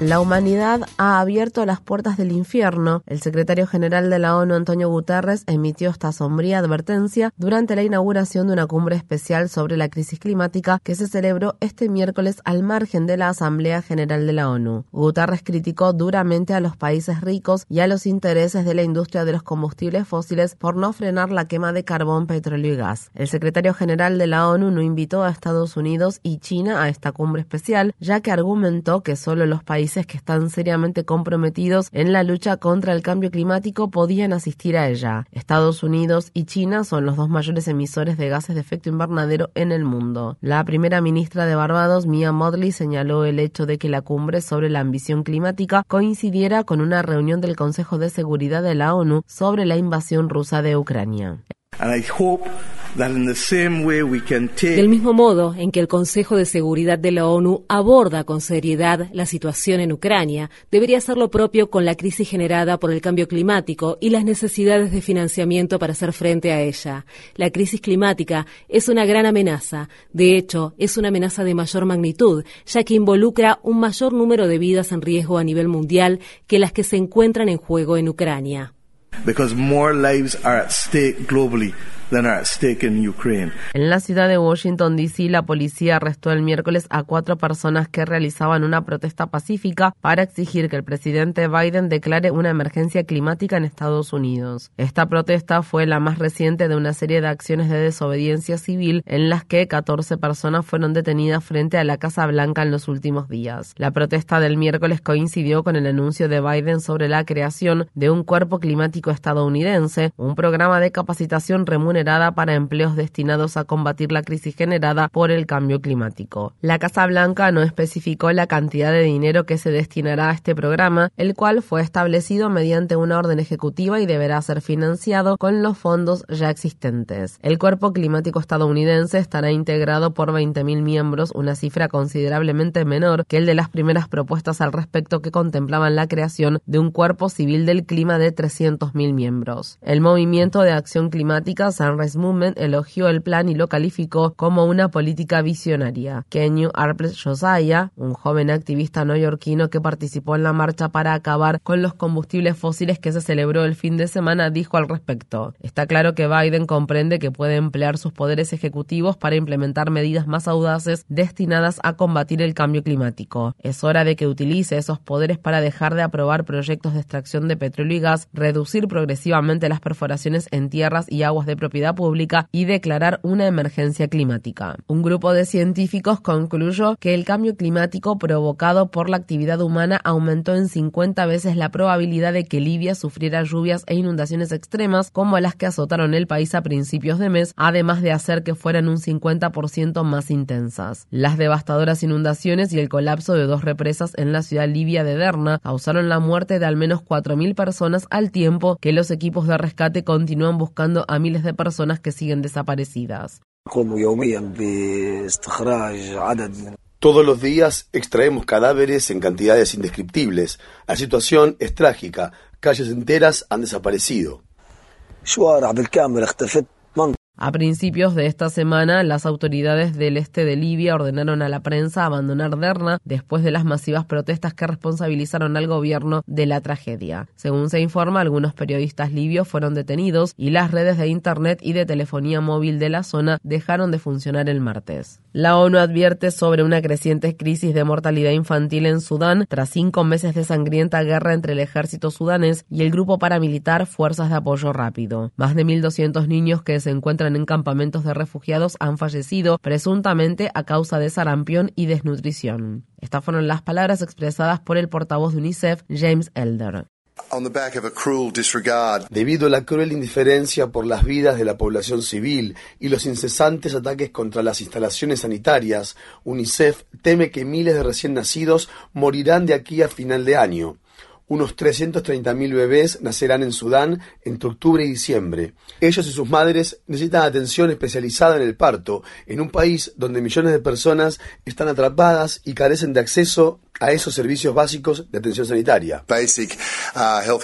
La humanidad ha abierto las puertas del infierno. El secretario general de la ONU, Antonio Guterres, emitió esta sombría advertencia durante la inauguración de una cumbre especial sobre la crisis climática que se celebró este miércoles al margen de la Asamblea General de la ONU. Guterres criticó duramente a los países ricos y a los intereses de la industria de los combustibles fósiles por no frenar la quema de carbón, petróleo y gas. El secretario general de la ONU no invitó a Estados Unidos y China a esta cumbre especial, ya que argumentó que solo los países que están seriamente comprometidos en la lucha contra el cambio climático podían asistir a ella. Estados Unidos y China son los dos mayores emisores de gases de efecto invernadero en el mundo. La primera ministra de Barbados, Mia Modley, señaló el hecho de que la cumbre sobre la ambición climática coincidiera con una reunión del Consejo de Seguridad de la ONU sobre la invasión rusa de Ucrania. Del mismo modo en que el Consejo de Seguridad de la ONU aborda con seriedad la situación en Ucrania, debería hacer lo propio con la crisis generada por el cambio climático y las necesidades de financiamiento para hacer frente a ella. La crisis climática es una gran amenaza. De hecho, es una amenaza de mayor magnitud, ya que involucra un mayor número de vidas en riesgo a nivel mundial que las que se encuentran en juego en Ucrania. Because more lives are at stake globally en la ciudad de Washington, D.C., la policía arrestó el miércoles a cuatro personas que realizaban una protesta pacífica para exigir que el presidente Biden declare una emergencia climática en Estados Unidos. Esta protesta fue la más reciente de una serie de acciones de desobediencia civil en las que 14 personas fueron detenidas frente a la Casa Blanca en los últimos días. La protesta del miércoles coincidió con el anuncio de Biden sobre la creación de un cuerpo climático estadounidense, un programa de capacitación remunerada para empleos destinados a combatir la crisis generada por el cambio climático. La Casa Blanca no especificó la cantidad de dinero que se destinará a este programa, el cual fue establecido mediante una orden ejecutiva y deberá ser financiado con los fondos ya existentes. El cuerpo climático estadounidense estará integrado por 20.000 miembros, una cifra considerablemente menor que el de las primeras propuestas al respecto que contemplaban la creación de un cuerpo civil del clima de 300.000 miembros. El movimiento de acción climática se Sunrise Movement elogió el plan y lo calificó como una política visionaria. Kenyu Arples Josiah, un joven activista neoyorquino que participó en la marcha para acabar con los combustibles fósiles que se celebró el fin de semana, dijo al respecto. Está claro que Biden comprende que puede emplear sus poderes ejecutivos para implementar medidas más audaces destinadas a combatir el cambio climático. Es hora de que utilice esos poderes para dejar de aprobar proyectos de extracción de petróleo y gas, reducir progresivamente las perforaciones en tierras y aguas de propiedad pública y declarar una emergencia climática. Un grupo de científicos concluyó que el cambio climático provocado por la actividad humana aumentó en 50 veces la probabilidad de que Libia sufriera lluvias e inundaciones extremas como las que azotaron el país a principios de mes, además de hacer que fueran un 50% más intensas. Las devastadoras inundaciones y el colapso de dos represas en la ciudad libia de Derna causaron la muerte de al menos 4.000 personas al tiempo que los equipos de rescate continúan buscando a miles de personas personas que siguen desaparecidas. Todos los días extraemos cadáveres en cantidades indescriptibles. La situación es trágica. Calles enteras han desaparecido. A principios de esta semana, las autoridades del este de Libia ordenaron a la prensa abandonar Derna después de las masivas protestas que responsabilizaron al gobierno de la tragedia. Según se informa, algunos periodistas libios fueron detenidos y las redes de Internet y de telefonía móvil de la zona dejaron de funcionar el martes. La ONU advierte sobre una creciente crisis de mortalidad infantil en Sudán tras cinco meses de sangrienta guerra entre el ejército sudanés y el grupo paramilitar Fuerzas de Apoyo Rápido. Más de 1.200 niños que se encuentran en campamentos de refugiados han fallecido presuntamente a causa de sarampión y desnutrición. Estas fueron las palabras expresadas por el portavoz de UNICEF, James Elder. Debido a la cruel indiferencia por las vidas de la población civil y los incesantes ataques contra las instalaciones sanitarias, UNICEF teme que miles de recién nacidos morirán de aquí a final de año. Unos 330.000 bebés nacerán en Sudán entre octubre y diciembre. Ellos y sus madres necesitan atención especializada en el parto, en un país donde millones de personas están atrapadas y carecen de acceso a esos servicios básicos de atención sanitaria. Uh,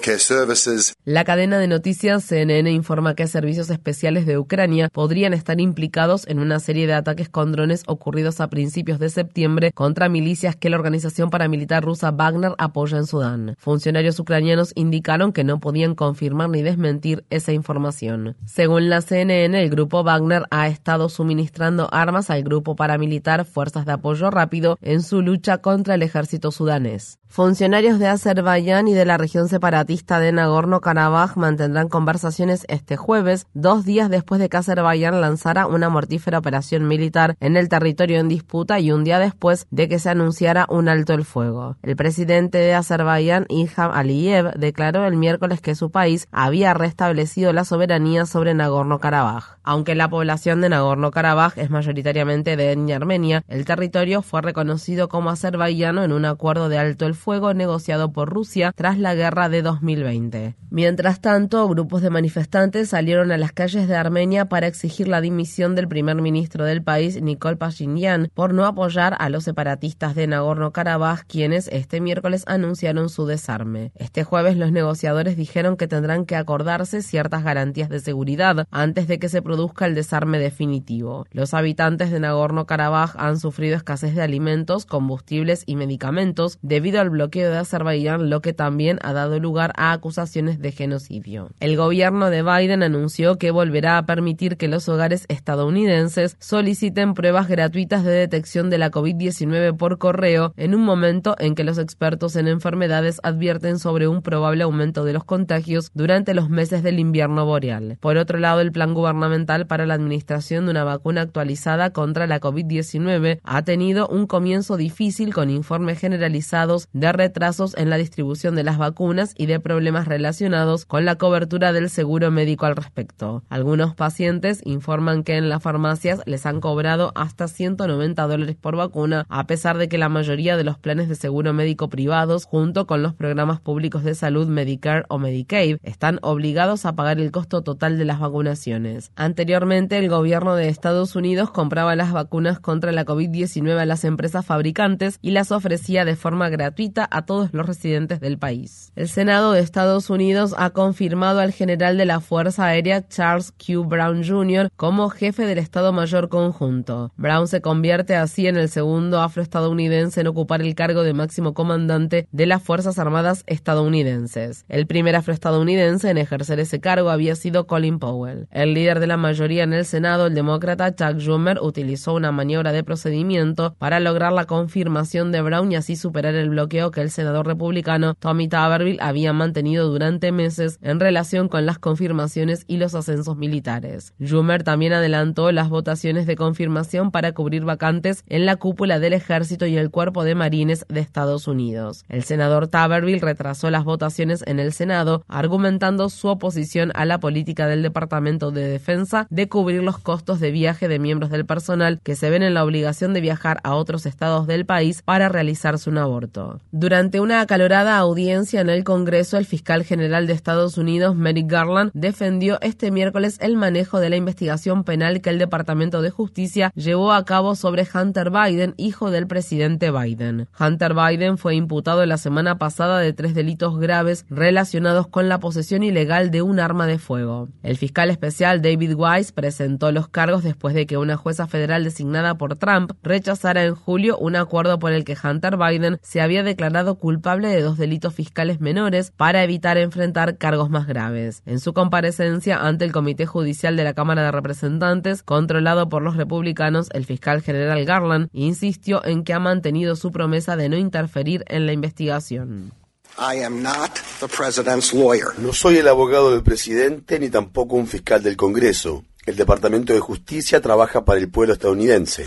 La cadena de noticias CNN informa que servicios especiales de Ucrania podrían estar implicados en una serie de ataques con drones ocurridos a principios de septiembre contra milicias que la organización paramilitar rusa Wagner apoya en Sudán. Funcionarios ucranianos indicaron que no podían confirmar ni desmentir esa información. Según la CNN, el grupo Wagner ha estado suministrando armas al grupo paramilitar Fuerzas de Apoyo Rápido en su lucha contra el ejército sudanés. Funcionarios de Azerbaiyán y de la región separatista de Nagorno-Karabaj mantendrán conversaciones este jueves, dos días después de que Azerbaiyán lanzara una mortífera operación militar en el territorio en disputa y un día después de que se anunciara un alto el fuego. El presidente de Azerbaiyán, Ilham Aliyev, declaró el miércoles que su país había restablecido la soberanía sobre Nagorno-Karabaj. Aunque la población de Nagorno-Karabaj es mayoritariamente de etnia armenia, el territorio fue reconocido como azerbaiyano en un acuerdo de alto el fuego negociado por Rusia tras la guerra de 2020. Mientras tanto, grupos de manifestantes salieron a las calles de Armenia para exigir la dimisión del primer ministro del país, Nikol Pashinyan, por no apoyar a los separatistas de Nagorno-Karabaj, quienes este miércoles anunciaron su desarme. Este jueves los negociadores dijeron que tendrán que acordarse ciertas garantías de seguridad antes de que se produzca el desarme definitivo. Los habitantes de Nagorno-Karabaj han sufrido escasez de alimentos, combustibles y medicamentos debido al bloqueo de Azerbaiyán, lo que también ha dado lugar a acusaciones de genocidio. El gobierno de Biden anunció que volverá a permitir que los hogares estadounidenses soliciten pruebas gratuitas de detección de la COVID-19 por correo en un momento en que los expertos en enfermedades advierten sobre un probable aumento de los contagios durante los meses del invierno boreal. Por otro lado, el plan gubernamental para la administración de una vacuna actualizada contra la COVID-19 ha tenido un comienzo difícil con informes generalizados de retrasos en la distribución de las vacunas y de problemas relacionados con la cobertura del seguro médico al respecto. Algunos pacientes informan que en las farmacias les han cobrado hasta 190 dólares por vacuna, a pesar de que la mayoría de los planes de seguro médico privados, junto con los programas públicos de salud Medicare o Medicaid, están obligados a pagar el costo total de las vacunaciones. Anteriormente, el gobierno de Estados Unidos compraba las vacunas contra la COVID-19 a las empresas fabricantes y las ofrecía de forma gratuita a todos los residentes del país. El Senado de Estados Unidos ha confirmado al general de la Fuerza Aérea Charles Q. Brown Jr. como jefe del Estado Mayor Conjunto. Brown se convierte así en el segundo afroestadounidense en ocupar el cargo de máximo comandante de las Fuerzas Armadas estadounidenses. El primer afroestadounidense en ejercer ese cargo había sido Colin Powell. El líder de la mayoría en el Senado, el demócrata Chuck Schumer, utilizó una maniobra de procedimiento para lograr la confirmación de Brown y así superar el bloqueo que el senador republicano Tommy Taberville había mantenido durante meses en relación con las confirmaciones y los ascensos militares. Schumer también adelantó las votaciones de confirmación para cubrir vacantes en la cúpula del ejército y el cuerpo de marines de Estados Unidos. El senador Taberville retrasó las votaciones en el Senado, argumentando su oposición a la política del Departamento de Defensa de cubrir los costos de viaje de miembros del personal que se ven en la obligación de viajar a otros estados del país para realizar un aborto. Durante una acalorada audiencia en el Congreso, el fiscal general de Estados Unidos, Merrick Garland, defendió este miércoles el manejo de la investigación penal que el Departamento de Justicia llevó a cabo sobre Hunter Biden, hijo del presidente Biden. Hunter Biden fue imputado la semana pasada de tres delitos graves relacionados con la posesión ilegal de un arma de fuego. El fiscal especial David Weiss presentó los cargos después de que una jueza federal designada por Trump rechazara en julio un acuerdo por el que Hunter Biden se había declarado culpable de dos delitos fiscales menores para evitar enfrentar cargos más graves. En su comparecencia ante el Comité Judicial de la Cámara de Representantes, controlado por los republicanos, el fiscal general Garland insistió en que ha mantenido su promesa de no interferir en la investigación. No soy el abogado del presidente ni tampoco un fiscal del Congreso. El Departamento de Justicia trabaja para el pueblo estadounidense.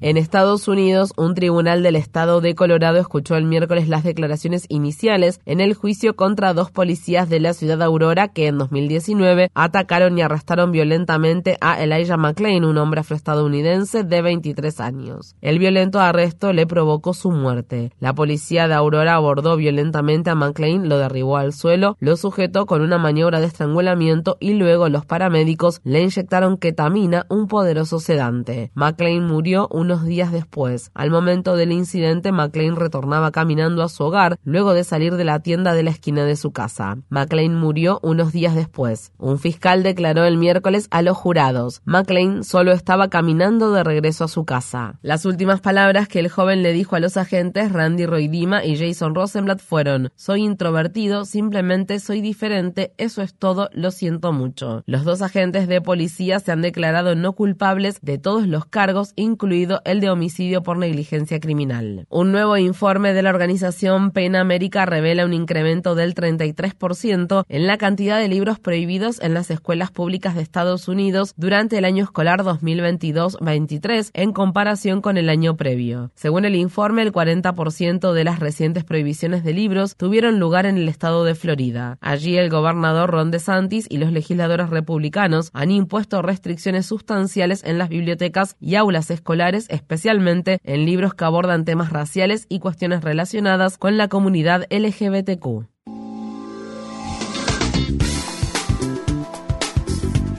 En Estados Unidos, un tribunal del estado de Colorado escuchó el miércoles las declaraciones iniciales en el juicio contra dos policías de la ciudad de Aurora que en 2019 atacaron y arrestaron violentamente a Elijah McClain, un hombre afroestadounidense de 23 años. El violento arresto le provocó su muerte. La policía de Aurora abordó violentamente a McClain, lo derribó al suelo, lo sujetó con una maniobra de estrangulamiento y luego los paramédicos le inyectaron ketamina, un poderoso sedante. McClain murió un unos días después. Al momento del incidente, McLean retornaba caminando a su hogar luego de salir de la tienda de la esquina de su casa. McLean murió unos días después. Un fiscal declaró el miércoles a los jurados. McLean solo estaba caminando de regreso a su casa. Las últimas palabras que el joven le dijo a los agentes Randy Roydima y Jason Rosenblatt fueron: Soy introvertido, simplemente soy diferente, eso es todo, lo siento mucho. Los dos agentes de policía se han declarado no culpables de todos los cargos, incluido el de homicidio por negligencia criminal. Un nuevo informe de la organización PEN América revela un incremento del 33% en la cantidad de libros prohibidos en las escuelas públicas de Estados Unidos durante el año escolar 2022-23 en comparación con el año previo. Según el informe, el 40% de las recientes prohibiciones de libros tuvieron lugar en el estado de Florida. Allí el gobernador Ron DeSantis y los legisladores republicanos han impuesto restricciones sustanciales en las bibliotecas y aulas escolares especialmente en libros que abordan temas raciales y cuestiones relacionadas con la comunidad LGBTQ.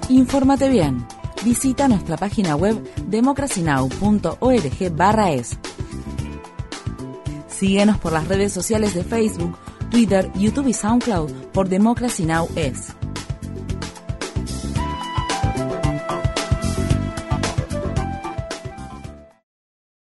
Infórmate bien. Visita nuestra página web democracynow.org/es. Síguenos por las redes sociales de Facebook, Twitter, YouTube y SoundCloud por Democracy Now! es.